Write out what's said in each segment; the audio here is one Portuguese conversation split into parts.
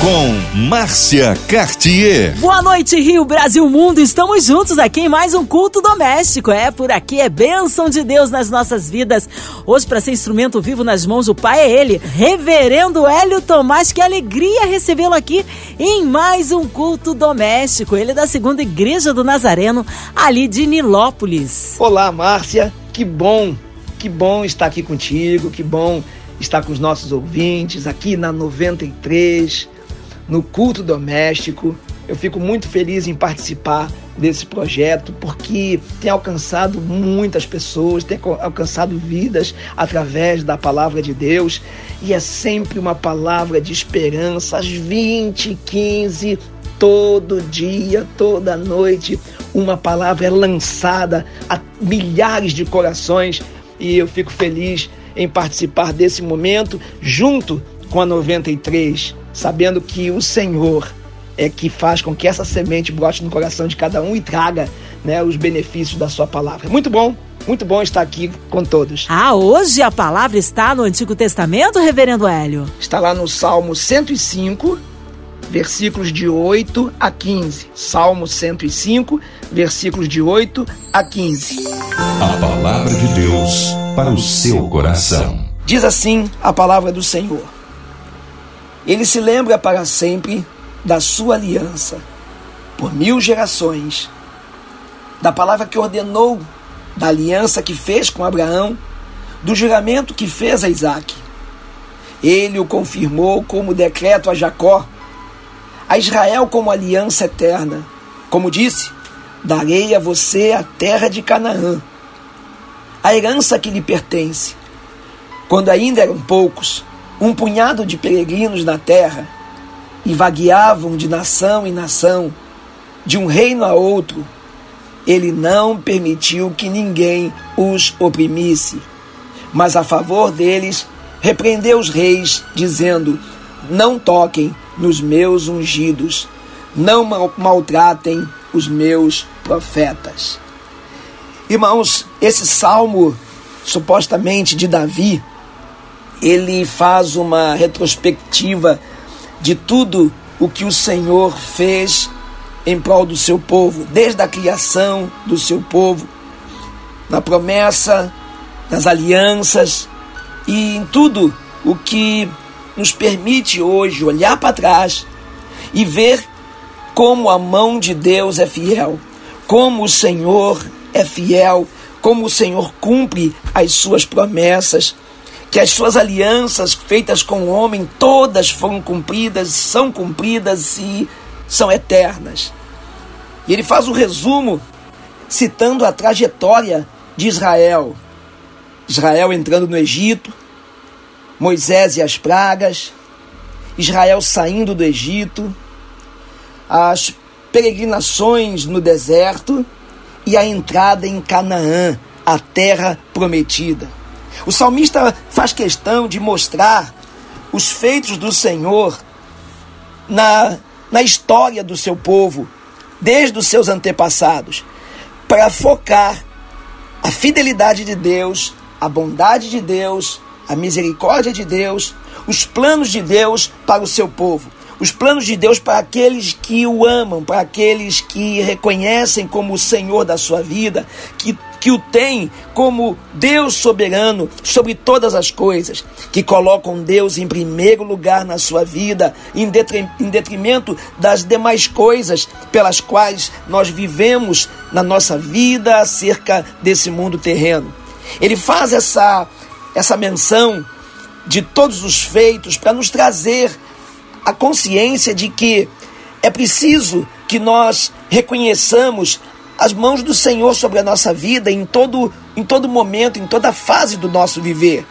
Com Márcia Cartier. Boa noite, Rio, Brasil, Mundo. Estamos juntos aqui em mais um culto doméstico. É por aqui, é bênção de Deus nas nossas vidas. Hoje, para ser instrumento vivo nas mãos do Pai, é ele, Reverendo Hélio Tomás. Que alegria recebê-lo aqui em mais um culto doméstico. Ele é da segunda igreja do Nazareno, ali de Nilópolis. Olá, Márcia. Que bom, que bom estar aqui contigo. Que bom estar com os nossos ouvintes aqui na 93 no culto doméstico. Eu fico muito feliz em participar desse projeto porque tem alcançado muitas pessoas, tem alcançado vidas através da palavra de Deus. E é sempre uma palavra de esperança às 20, 15, todo dia, toda noite, uma palavra é lançada a milhares de corações. E eu fico feliz em participar desse momento junto com a 93 sabendo que o Senhor é que faz com que essa semente brote no coração de cada um e traga né, os benefícios da sua palavra. Muito bom, muito bom estar aqui com todos. Ah, hoje a palavra está no Antigo Testamento, Reverendo Hélio? Está lá no Salmo 105, versículos de 8 a 15. Salmo 105, versículos de 8 a 15. A palavra de Deus para o seu coração. Diz assim a palavra do Senhor. Ele se lembra para sempre da sua aliança, por mil gerações, da palavra que ordenou, da aliança que fez com Abraão, do juramento que fez a Isaac. Ele o confirmou como decreto a Jacó, a Israel como aliança eterna. Como disse, darei a você a terra de Canaã, a herança que lhe pertence. Quando ainda eram poucos, um punhado de peregrinos na terra e vagueavam de nação em nação, de um reino a outro, ele não permitiu que ninguém os oprimisse, mas a favor deles repreendeu os reis, dizendo: Não toquem nos meus ungidos, não maltratem os meus profetas. Irmãos, esse salmo supostamente de Davi ele faz uma retrospectiva de tudo o que o Senhor fez em prol do seu povo, desde a criação do seu povo, na promessa, nas alianças e em tudo o que nos permite hoje olhar para trás e ver como a mão de Deus é fiel, como o Senhor é fiel, como o Senhor cumpre as suas promessas que as suas alianças feitas com o homem todas foram cumpridas, são cumpridas e são eternas. E ele faz o um resumo citando a trajetória de Israel. Israel entrando no Egito, Moisés e as pragas, Israel saindo do Egito, as peregrinações no deserto e a entrada em Canaã, a terra prometida. O salmista faz questão de mostrar os feitos do Senhor na, na história do seu povo, desde os seus antepassados, para focar a fidelidade de Deus, a bondade de Deus, a misericórdia de Deus, os planos de Deus para o seu povo. Os planos de Deus para aqueles que o amam, para aqueles que reconhecem como o Senhor da sua vida, que que o tem como Deus soberano sobre todas as coisas, que colocam Deus em primeiro lugar na sua vida, em detrimento das demais coisas pelas quais nós vivemos na nossa vida acerca desse mundo terreno. Ele faz essa, essa menção de todos os feitos para nos trazer a consciência de que é preciso que nós reconheçamos as mãos do Senhor sobre a nossa vida em todo, em todo momento, em toda fase do nosso viver.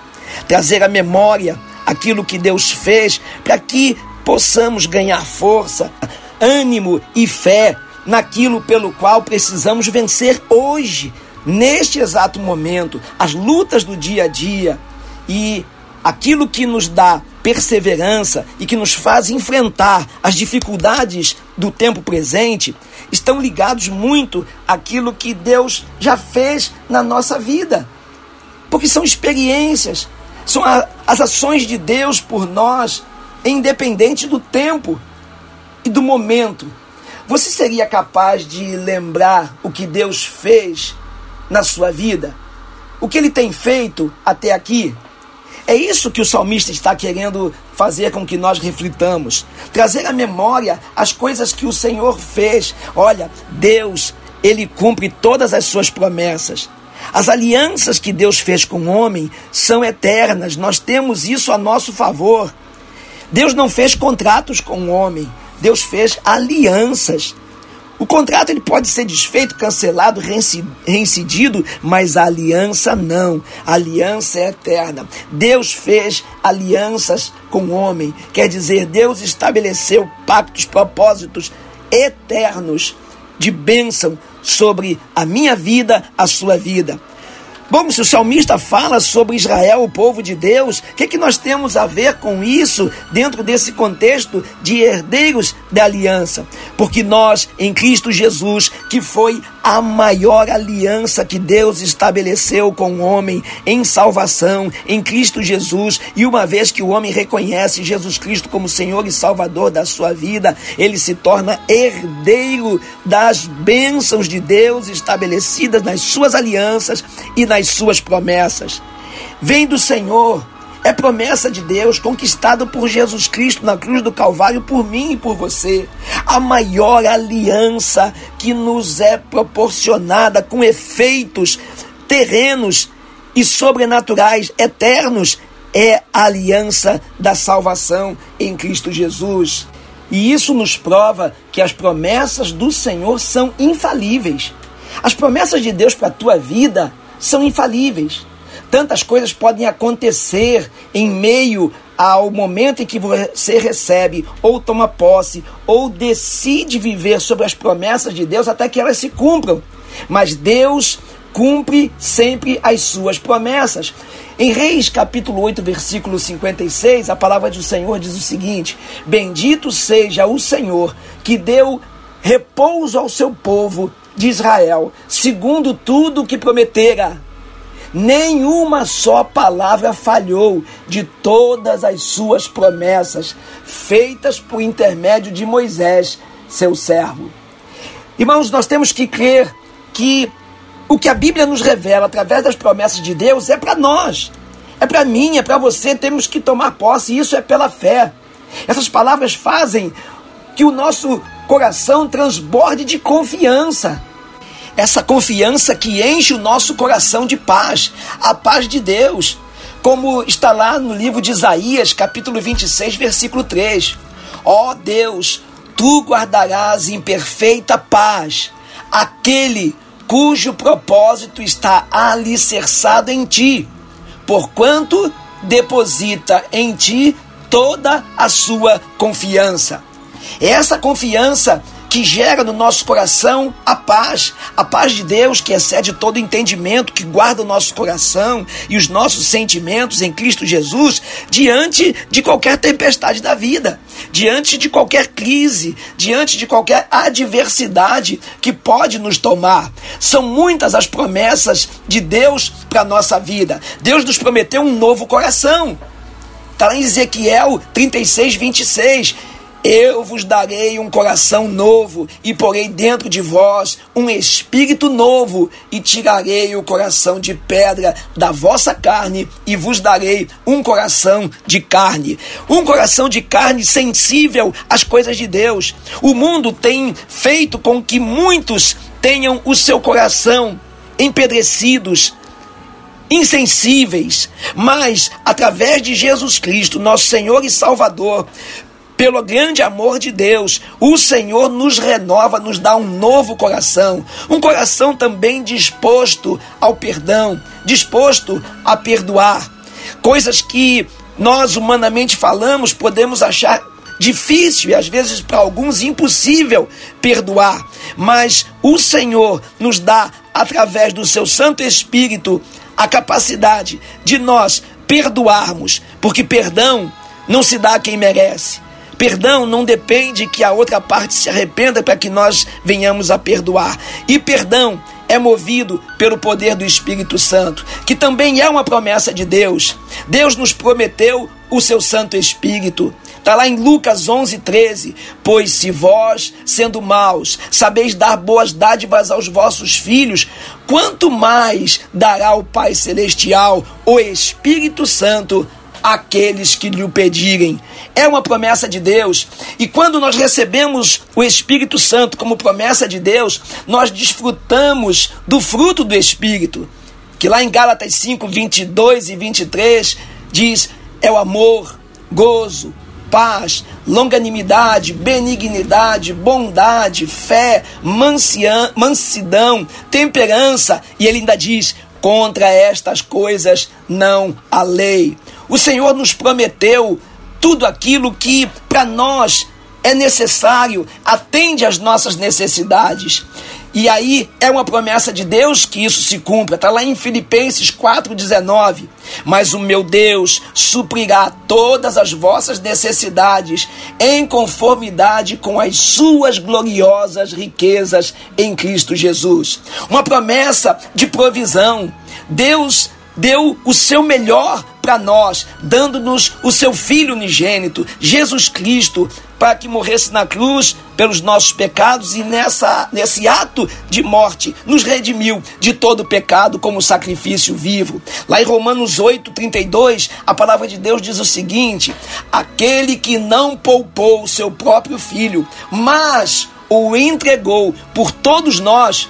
Trazer à memória aquilo que Deus fez para que possamos ganhar força, ânimo e fé naquilo pelo qual precisamos vencer hoje, neste exato momento, as lutas do dia a dia e aquilo que nos dá perseverança e que nos faz enfrentar as dificuldades do tempo presente estão ligados muito àquilo que Deus já fez na nossa vida. Porque são experiências, são a, as ações de Deus por nós, independente do tempo e do momento. Você seria capaz de lembrar o que Deus fez na sua vida? O que ele tem feito até aqui? É isso que o salmista está querendo fazer com que nós reflitamos, trazer à memória as coisas que o Senhor fez. Olha, Deus, ele cumpre todas as suas promessas. As alianças que Deus fez com o homem são eternas, nós temos isso a nosso favor. Deus não fez contratos com o homem, Deus fez alianças. O contrato ele pode ser desfeito, cancelado, reincidido, mas a aliança não. A aliança é eterna. Deus fez alianças com o homem. Quer dizer, Deus estabeleceu pactos, propósitos eternos de bênção sobre a minha vida, a sua vida. Bom, se o salmista fala sobre Israel, o povo de Deus, o que, que nós temos a ver com isso dentro desse contexto de herdeiros da aliança? Porque nós, em Cristo Jesus, que foi a maior aliança que Deus estabeleceu com o homem em salvação, em Cristo Jesus, e uma vez que o homem reconhece Jesus Cristo como Senhor e Salvador da sua vida, ele se torna herdeiro das bênçãos de Deus estabelecidas nas suas alianças e nas suas promessas. Vem do Senhor, é promessa de Deus conquistada por Jesus Cristo na cruz do Calvário por mim e por você. A maior aliança que nos é proporcionada com efeitos terrenos e sobrenaturais eternos é a aliança da salvação em Cristo Jesus. E isso nos prova que as promessas do Senhor são infalíveis. As promessas de Deus para a tua vida são infalíveis. Tantas coisas podem acontecer em meio ao momento em que você recebe, ou toma posse, ou decide viver sobre as promessas de Deus até que elas se cumpram. Mas Deus cumpre sempre as suas promessas. Em Reis capítulo 8, versículo 56, a palavra do Senhor diz o seguinte: Bendito seja o Senhor que deu repouso ao seu povo de Israel, segundo tudo o que prometera. Nenhuma só palavra falhou de todas as suas promessas, feitas por intermédio de Moisés, seu servo. Irmãos, nós temos que crer que o que a Bíblia nos revela através das promessas de Deus é para nós, é para mim, é para você. Temos que tomar posse, isso é pela fé. Essas palavras fazem que o nosso coração transborde de confiança. Essa confiança que enche o nosso coração de paz, a paz de Deus, como está lá no livro de Isaías, capítulo 26, versículo 3. Ó oh Deus, tu guardarás em perfeita paz aquele cujo propósito está alicerçado em ti, porquanto deposita em ti toda a sua confiança. Essa confiança que gera no nosso coração a paz, a paz de Deus que excede todo entendimento, que guarda o nosso coração e os nossos sentimentos em Cristo Jesus diante de qualquer tempestade da vida, diante de qualquer crise, diante de qualquer adversidade que pode nos tomar. São muitas as promessas de Deus para nossa vida. Deus nos prometeu um novo coração. Está lá em Ezequiel 36, 26. Eu vos darei um coração novo e porei dentro de vós um espírito novo e tirarei o coração de pedra da vossa carne e vos darei um coração de carne. Um coração de carne sensível às coisas de Deus. O mundo tem feito com que muitos tenham o seu coração empedrecidos, insensíveis, mas através de Jesus Cristo, nosso Senhor e Salvador, pelo grande amor de Deus, o Senhor nos renova, nos dá um novo coração, um coração também disposto ao perdão, disposto a perdoar. Coisas que nós humanamente falamos, podemos achar difícil e às vezes para alguns impossível perdoar, mas o Senhor nos dá através do seu Santo Espírito a capacidade de nós perdoarmos, porque perdão não se dá a quem merece. Perdão não depende que a outra parte se arrependa para que nós venhamos a perdoar. E perdão é movido pelo poder do Espírito Santo, que também é uma promessa de Deus. Deus nos prometeu o seu Santo Espírito. Está lá em Lucas 11, 13. Pois se vós, sendo maus, sabeis dar boas dádivas aos vossos filhos, quanto mais dará o Pai Celestial, o Espírito Santo, àqueles que lhe o pedirem. É uma promessa de Deus. E quando nós recebemos o Espírito Santo como promessa de Deus, nós desfrutamos do fruto do Espírito. Que lá em Gálatas 5, 22 e 23 diz: é o amor, gozo, paz, longanimidade, benignidade, bondade, fé, mansidão, temperança. E ele ainda diz: contra estas coisas não há lei. O Senhor nos prometeu tudo aquilo que para nós é necessário, atende às nossas necessidades. E aí é uma promessa de Deus que isso se cumpra. Está lá em Filipenses 4,19. Mas o meu Deus suprirá todas as vossas necessidades em conformidade com as suas gloriosas riquezas em Cristo Jesus. Uma promessa de provisão. Deus deu o seu melhor para nós, dando-nos o seu Filho unigênito, Jesus Cristo, para que morresse na cruz pelos nossos pecados e nessa, nesse ato de morte nos redimiu de todo pecado como sacrifício vivo. Lá em Romanos 8, 32, a palavra de Deus diz o seguinte: aquele que não poupou o seu próprio filho, mas o entregou por todos nós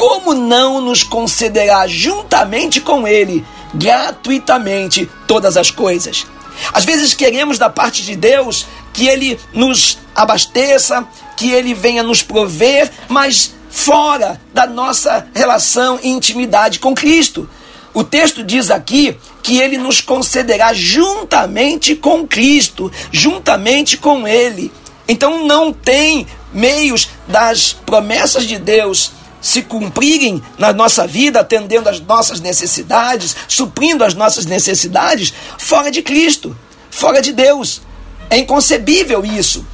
como não nos concederá juntamente com Ele, gratuitamente, todas as coisas? Às vezes queremos da parte de Deus que Ele nos abasteça, que Ele venha nos prover, mas fora da nossa relação e intimidade com Cristo. O texto diz aqui que ele nos concederá juntamente com Cristo, juntamente com Ele. Então não tem meios das promessas de Deus se cumprirem na nossa vida, atendendo às nossas necessidades, suprindo as nossas necessidades, fora de Cristo, fora de Deus. É inconcebível isso.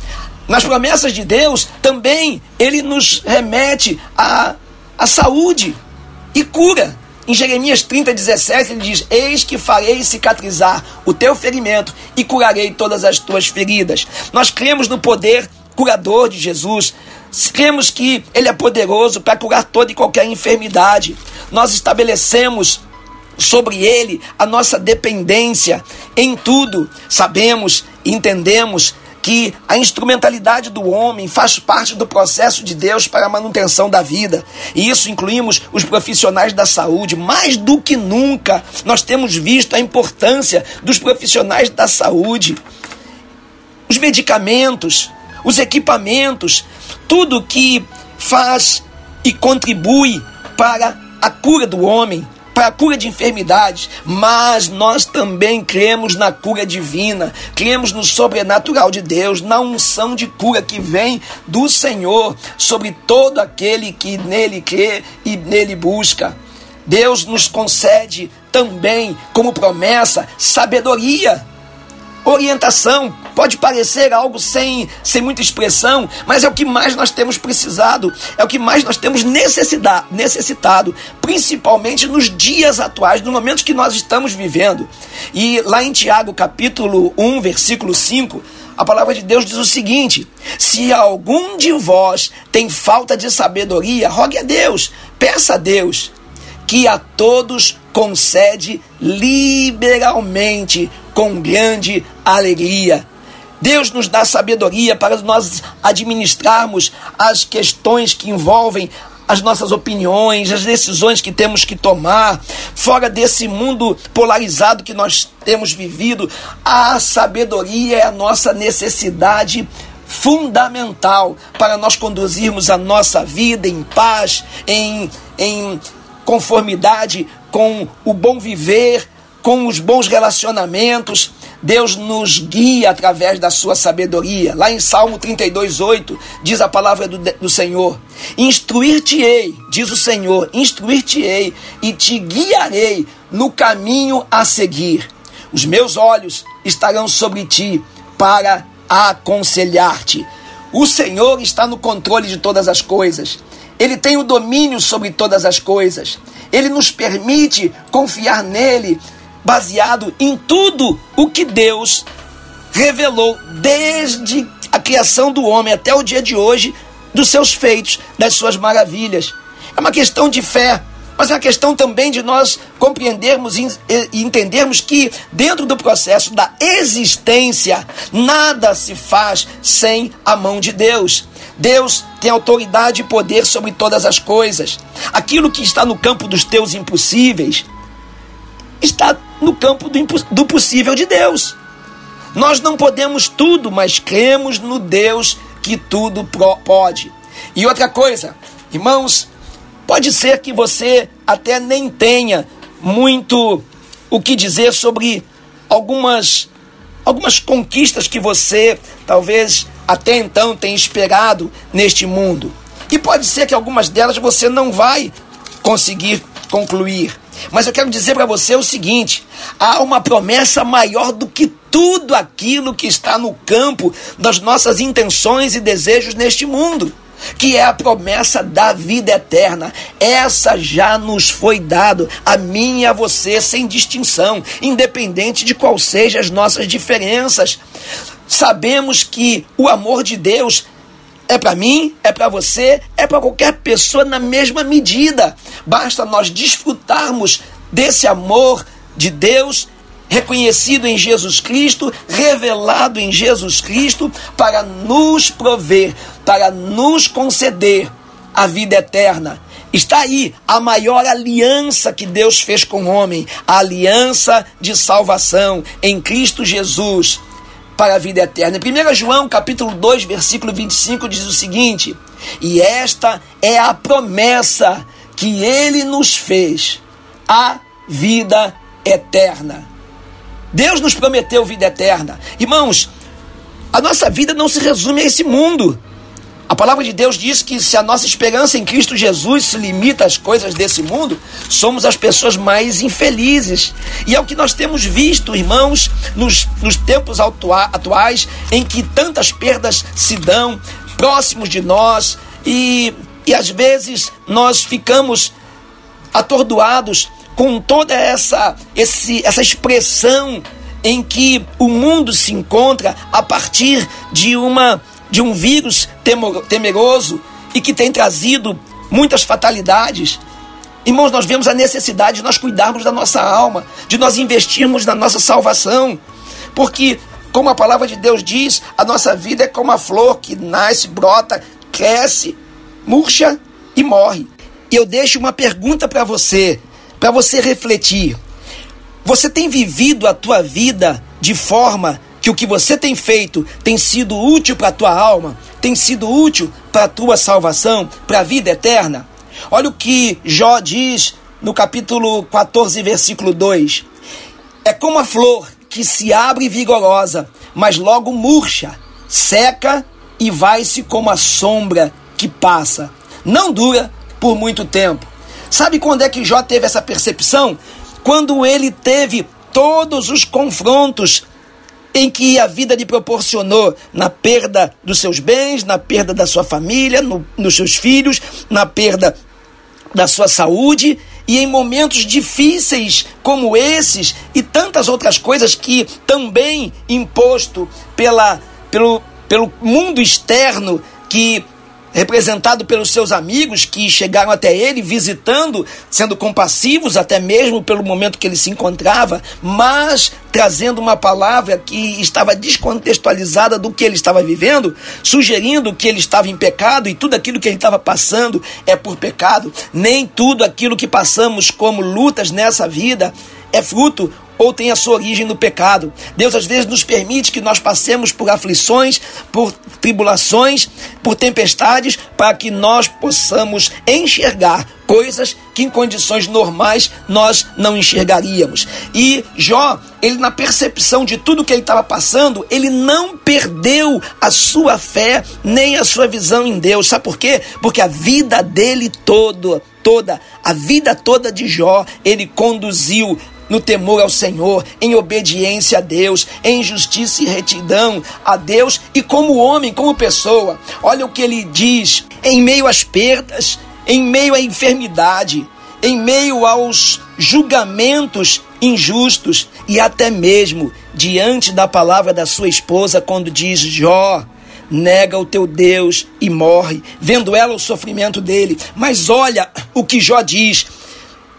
Nas promessas de Deus, também ele nos remete à, à saúde e cura. Em Jeremias 30, 17, ele diz: Eis que farei cicatrizar o teu ferimento e curarei todas as tuas feridas. Nós cremos no poder curador de Jesus. Cremos que Ele é poderoso para curar toda e qualquer enfermidade. Nós estabelecemos sobre Ele a nossa dependência em tudo. Sabemos entendemos que a instrumentalidade do homem faz parte do processo de Deus para a manutenção da vida. E isso incluímos os profissionais da saúde. Mais do que nunca, nós temos visto a importância dos profissionais da saúde. Os medicamentos, os equipamentos, tudo que faz e contribui para a cura do homem, para a cura de enfermidades, mas nós também cremos na cura divina, cremos no sobrenatural de Deus, na unção de cura que vem do Senhor sobre todo aquele que nele crê e nele busca. Deus nos concede também, como promessa, sabedoria Orientação pode parecer algo sem, sem muita expressão, mas é o que mais nós temos precisado, é o que mais nós temos necessidade, necessitado, principalmente nos dias atuais, no momento que nós estamos vivendo. E lá em Tiago, capítulo 1, versículo 5, a palavra de Deus diz o seguinte: Se algum de vós tem falta de sabedoria, rogue a Deus, peça a Deus, que a todos concede liberalmente com grande alegria. Deus nos dá sabedoria para nós administrarmos as questões que envolvem as nossas opiniões, as decisões que temos que tomar, fora desse mundo polarizado que nós temos vivido, a sabedoria é a nossa necessidade fundamental para nós conduzirmos a nossa vida em paz, em, em conformidade com o bom viver, com os bons relacionamentos. Deus nos guia através da sua sabedoria. Lá em Salmo 32:8 diz a palavra do, do Senhor: Instruir-te-ei, diz o Senhor, instruir-te-ei e te guiarei no caminho a seguir. Os meus olhos estarão sobre ti para aconselhar-te. O Senhor está no controle de todas as coisas. Ele tem o domínio sobre todas as coisas. Ele nos permite confiar nele, baseado em tudo o que Deus revelou desde a criação do homem até o dia de hoje, dos seus feitos, das suas maravilhas. É uma questão de fé, mas é uma questão também de nós compreendermos e entendermos que, dentro do processo da existência, nada se faz sem a mão de Deus. Deus tem autoridade e poder sobre todas as coisas. Aquilo que está no campo dos teus impossíveis está no campo do, do possível de Deus. Nós não podemos tudo, mas cremos no Deus que tudo pode. E outra coisa, irmãos, pode ser que você até nem tenha muito o que dizer sobre algumas algumas conquistas que você talvez até então tenha esperado neste mundo. E pode ser que algumas delas você não vai conseguir concluir. Mas eu quero dizer para você o seguinte: há uma promessa maior do que tudo aquilo que está no campo das nossas intenções e desejos neste mundo, que é a promessa da vida eterna. Essa já nos foi dado a mim e a você sem distinção, independente de qual sejam as nossas diferenças. Sabemos que o amor de Deus é para mim, é para você, é para qualquer pessoa na mesma medida. Basta nós desfrutarmos desse amor de Deus reconhecido em Jesus Cristo, revelado em Jesus Cristo, para nos prover, para nos conceder a vida eterna. Está aí a maior aliança que Deus fez com o homem, a aliança de salvação em Cristo Jesus para a vida eterna. Em 1 João, capítulo 2, versículo 25, diz o seguinte: E esta é a promessa que ele nos fez, a vida eterna. Deus nos prometeu vida eterna. Irmãos, a nossa vida não se resume a esse mundo. A palavra de Deus diz que se a nossa esperança em Cristo Jesus se limita às coisas desse mundo, somos as pessoas mais infelizes. E é o que nós temos visto, irmãos, nos, nos tempos atua atuais, em que tantas perdas se dão próximos de nós e, e às vezes nós ficamos atordoados com toda essa, esse, essa expressão em que o mundo se encontra a partir de uma de um vírus temeroso e que tem trazido muitas fatalidades. Irmãos, nós vemos a necessidade de nós cuidarmos da nossa alma, de nós investirmos na nossa salvação, porque, como a palavra de Deus diz, a nossa vida é como a flor que nasce, brota, cresce, murcha e morre. E eu deixo uma pergunta para você, para você refletir. Você tem vivido a tua vida de forma que o que você tem feito tem sido útil para a tua alma, tem sido útil para a tua salvação, para a vida eterna? Olha o que Jó diz no capítulo 14, versículo 2. É como a flor que se abre vigorosa, mas logo murcha, seca e vai-se como a sombra que passa. Não dura por muito tempo. Sabe quando é que Jó teve essa percepção? Quando ele teve todos os confrontos em que a vida lhe proporcionou na perda dos seus bens, na perda da sua família, no, nos seus filhos, na perda da sua saúde e em momentos difíceis como esses e tantas outras coisas que também imposto pela, pelo, pelo mundo externo que representado pelos seus amigos que chegaram até ele, visitando, sendo compassivos até mesmo pelo momento que ele se encontrava, mas trazendo uma palavra que estava descontextualizada do que ele estava vivendo, sugerindo que ele estava em pecado e tudo aquilo que ele estava passando é por pecado. Nem tudo aquilo que passamos como lutas nessa vida é fruto ou tem a sua origem no pecado. Deus às vezes nos permite que nós passemos por aflições, por tribulações, por tempestades, para que nós possamos enxergar coisas que em condições normais nós não enxergaríamos. E Jó, ele na percepção de tudo que ele estava passando, ele não perdeu a sua fé nem a sua visão em Deus. Sabe por quê? Porque a vida dele todo toda, a vida toda de Jó, ele conduziu no temor ao Senhor, em obediência a Deus, em justiça e retidão a Deus e como homem, como pessoa. Olha o que ele diz: em meio às perdas, em meio à enfermidade, em meio aos julgamentos injustos e até mesmo diante da palavra da sua esposa, quando diz: Jó, nega o teu Deus e morre, vendo ela o sofrimento dele. Mas olha o que Jó diz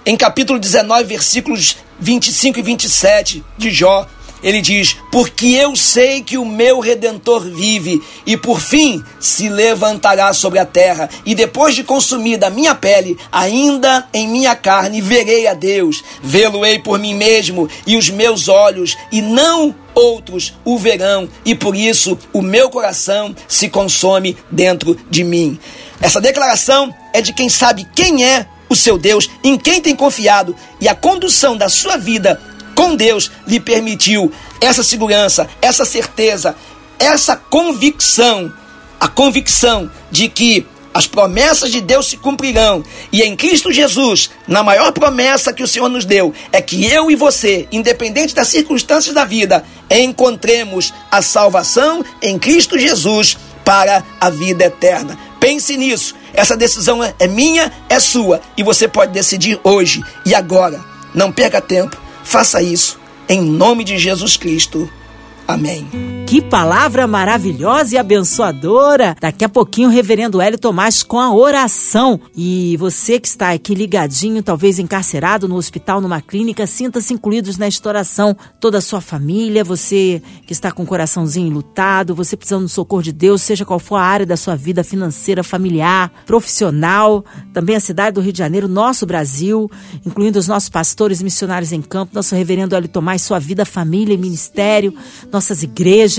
em capítulo 19, versículos 25 e 27 de Jó, ele diz: Porque eu sei que o meu redentor vive, e por fim se levantará sobre a terra, e depois de consumida a minha pele, ainda em minha carne verei a Deus. Vê-lo-ei por mim mesmo, e os meus olhos, e não outros o verão, e por isso o meu coração se consome dentro de mim. Essa declaração é de quem sabe quem é o seu Deus, em quem tem confiado, e a condução da sua vida com Deus lhe permitiu essa segurança, essa certeza, essa convicção, a convicção de que as promessas de Deus se cumprirão. E em Cristo Jesus, na maior promessa que o Senhor nos deu, é que eu e você, independente das circunstâncias da vida, encontremos a salvação em Cristo Jesus para a vida eterna. Pense nisso. Essa decisão é, minha, é sua. E você pode decidir hoje e agora. Não perca tempo. Faça isso. Em nome de Jesus Cristo. Amém. Que palavra maravilhosa e abençoadora. Daqui a pouquinho o reverendo Hélio Tomás com a oração. E você que está aqui ligadinho, talvez encarcerado no hospital, numa clínica, sinta-se incluídos nesta oração. Toda a sua família, você que está com o coraçãozinho lutado, você precisando do socorro de Deus, seja qual for a área da sua vida financeira, familiar, profissional, também a cidade do Rio de Janeiro, nosso Brasil, incluindo os nossos pastores missionários em campo, nosso reverendo Hélio Tomás, sua vida, família e ministério, nossas igrejas,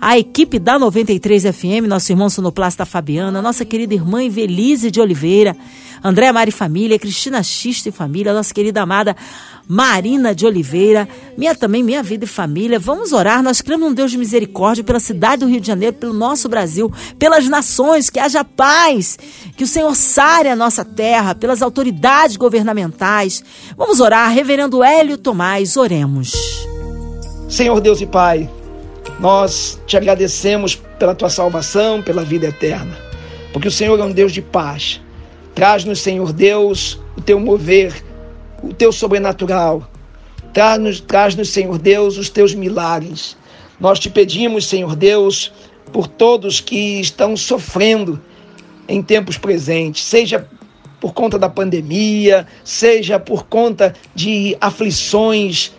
a equipe da 93 FM, nosso irmão sonoplasta Fabiana, nossa querida irmã Evelise de Oliveira, André Mari Família, Cristina Xista e Família, nossa querida amada Marina de Oliveira, minha também, minha vida e família. Vamos orar, nós cremos num Deus de misericórdia pela cidade do Rio de Janeiro, pelo nosso Brasil, pelas nações, que haja paz, que o Senhor sare a nossa terra, pelas autoridades governamentais. Vamos orar, reverendo Hélio Tomás, oremos. Senhor Deus e Pai, nós te agradecemos pela tua salvação, pela vida eterna, porque o Senhor é um Deus de paz. Traz-nos, Senhor Deus, o teu mover, o teu sobrenatural. Traz-nos, traz-nos, Senhor Deus, os teus milagres. Nós te pedimos, Senhor Deus, por todos que estão sofrendo em tempos presentes, seja por conta da pandemia, seja por conta de aflições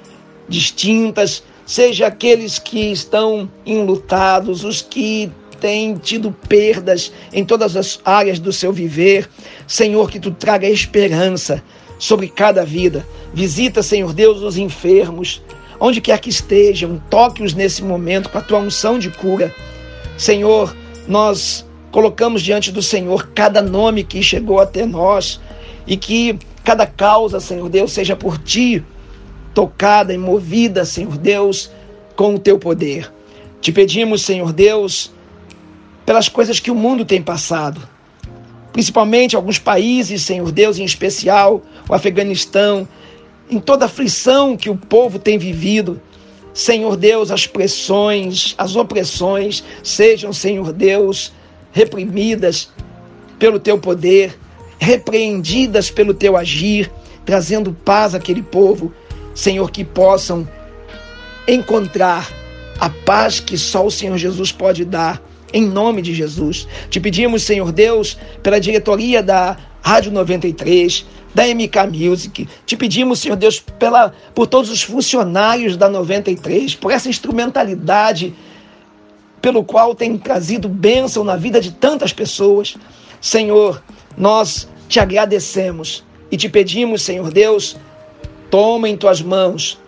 distintas, seja aqueles que estão enlutados, os que têm tido perdas em todas as áreas do seu viver. Senhor, que tu traga esperança sobre cada vida. Visita, Senhor Deus, os enfermos, onde quer que estejam, toque-os nesse momento com a tua unção de cura. Senhor, nós colocamos diante do Senhor cada nome que chegou até nós e que cada causa, Senhor Deus, seja por ti tocada e movida, Senhor Deus, com o teu poder. Te pedimos, Senhor Deus, pelas coisas que o mundo tem passado, principalmente alguns países, Senhor Deus, em especial o Afeganistão, em toda a aflição que o povo tem vivido. Senhor Deus, as pressões, as opressões sejam, Senhor Deus, reprimidas pelo teu poder, repreendidas pelo teu agir, trazendo paz àquele povo Senhor, que possam encontrar a paz que só o Senhor Jesus pode dar, em nome de Jesus. Te pedimos, Senhor Deus, pela diretoria da Rádio 93, da MK Music. Te pedimos, Senhor Deus, pela, por todos os funcionários da 93, por essa instrumentalidade pelo qual tem trazido bênção na vida de tantas pessoas. Senhor, nós te agradecemos e te pedimos, Senhor Deus, Toma em tuas mãos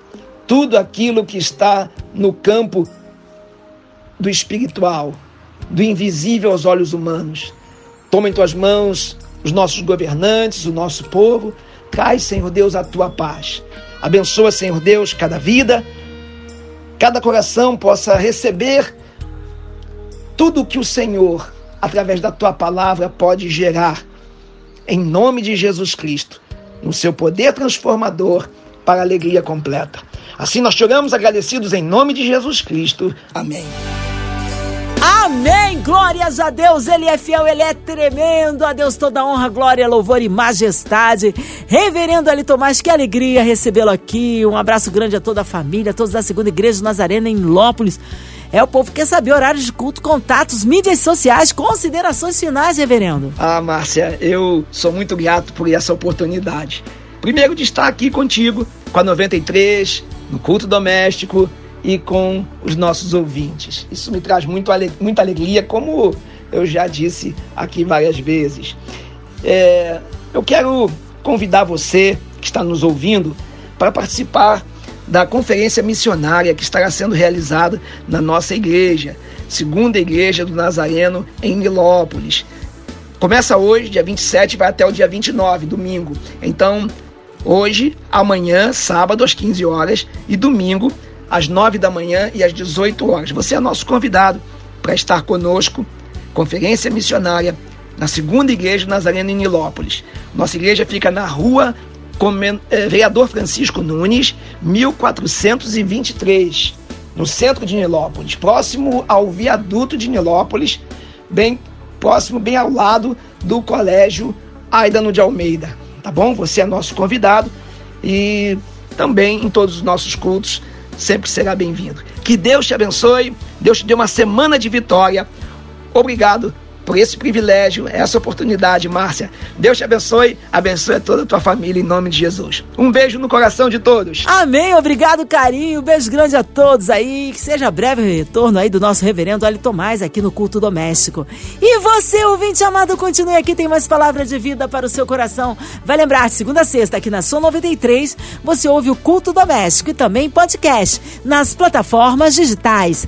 tudo aquilo que está no campo do espiritual, do invisível aos olhos humanos. Toma em tuas mãos os nossos governantes, o nosso povo. Traz, Senhor Deus, a tua paz. Abençoa, Senhor Deus, cada vida, cada coração possa receber tudo que o Senhor, através da tua palavra, pode gerar em nome de Jesus Cristo, no seu poder transformador para a alegria completa. Assim nós choramos agradecidos em nome de Jesus Cristo. Amém. Amém! Glórias a Deus, Ele é fiel, Ele é tremendo. A Deus toda honra, glória, louvor e majestade. Reverendo Ali Tomás, que alegria recebê-lo aqui. Um abraço grande a toda a família, todos da Segunda Igreja Nazarena em Lópolis. É, o povo quer saber horários de culto, contatos, mídias sociais, considerações finais, reverendo. Ah, Márcia, eu sou muito grato por essa oportunidade. Primeiro de estar aqui contigo, com a 93, no culto doméstico e com os nossos ouvintes. Isso me traz muito, muita alegria, como eu já disse aqui várias vezes. É, eu quero convidar você que está nos ouvindo para participar da conferência missionária que estará sendo realizada na nossa igreja, segunda igreja do Nazareno em Nilópolis. Começa hoje, dia 27, vai até o dia 29, domingo. Então, hoje, amanhã, sábado às 15 horas e domingo às 9 da manhã e às 18 horas. Você é nosso convidado para estar conosco, conferência missionária na segunda igreja do Nazareno em Nilópolis. Nossa igreja fica na rua vereador Francisco Nunes, 1423, no centro de Nilópolis, próximo ao viaduto de Nilópolis, bem próximo, bem ao lado do Colégio Aidano de Almeida. Tá bom? Você é nosso convidado e também em todos os nossos cultos sempre será bem-vindo. Que Deus te abençoe, Deus te dê uma semana de vitória. Obrigado por esse privilégio, essa oportunidade, Márcia. Deus te abençoe, abençoe toda a tua família em nome de Jesus. Um beijo no coração de todos. Amém, obrigado, carinho. beijo grande a todos aí. Que seja breve o retorno aí do nosso reverendo Ali Tomás aqui no culto doméstico. E você, ouvinte amado, continue aqui, tem mais palavra de vida para o seu coração. Vai lembrar, segunda a sexta, aqui na Som 93, você ouve o culto doméstico e também podcast nas plataformas digitais.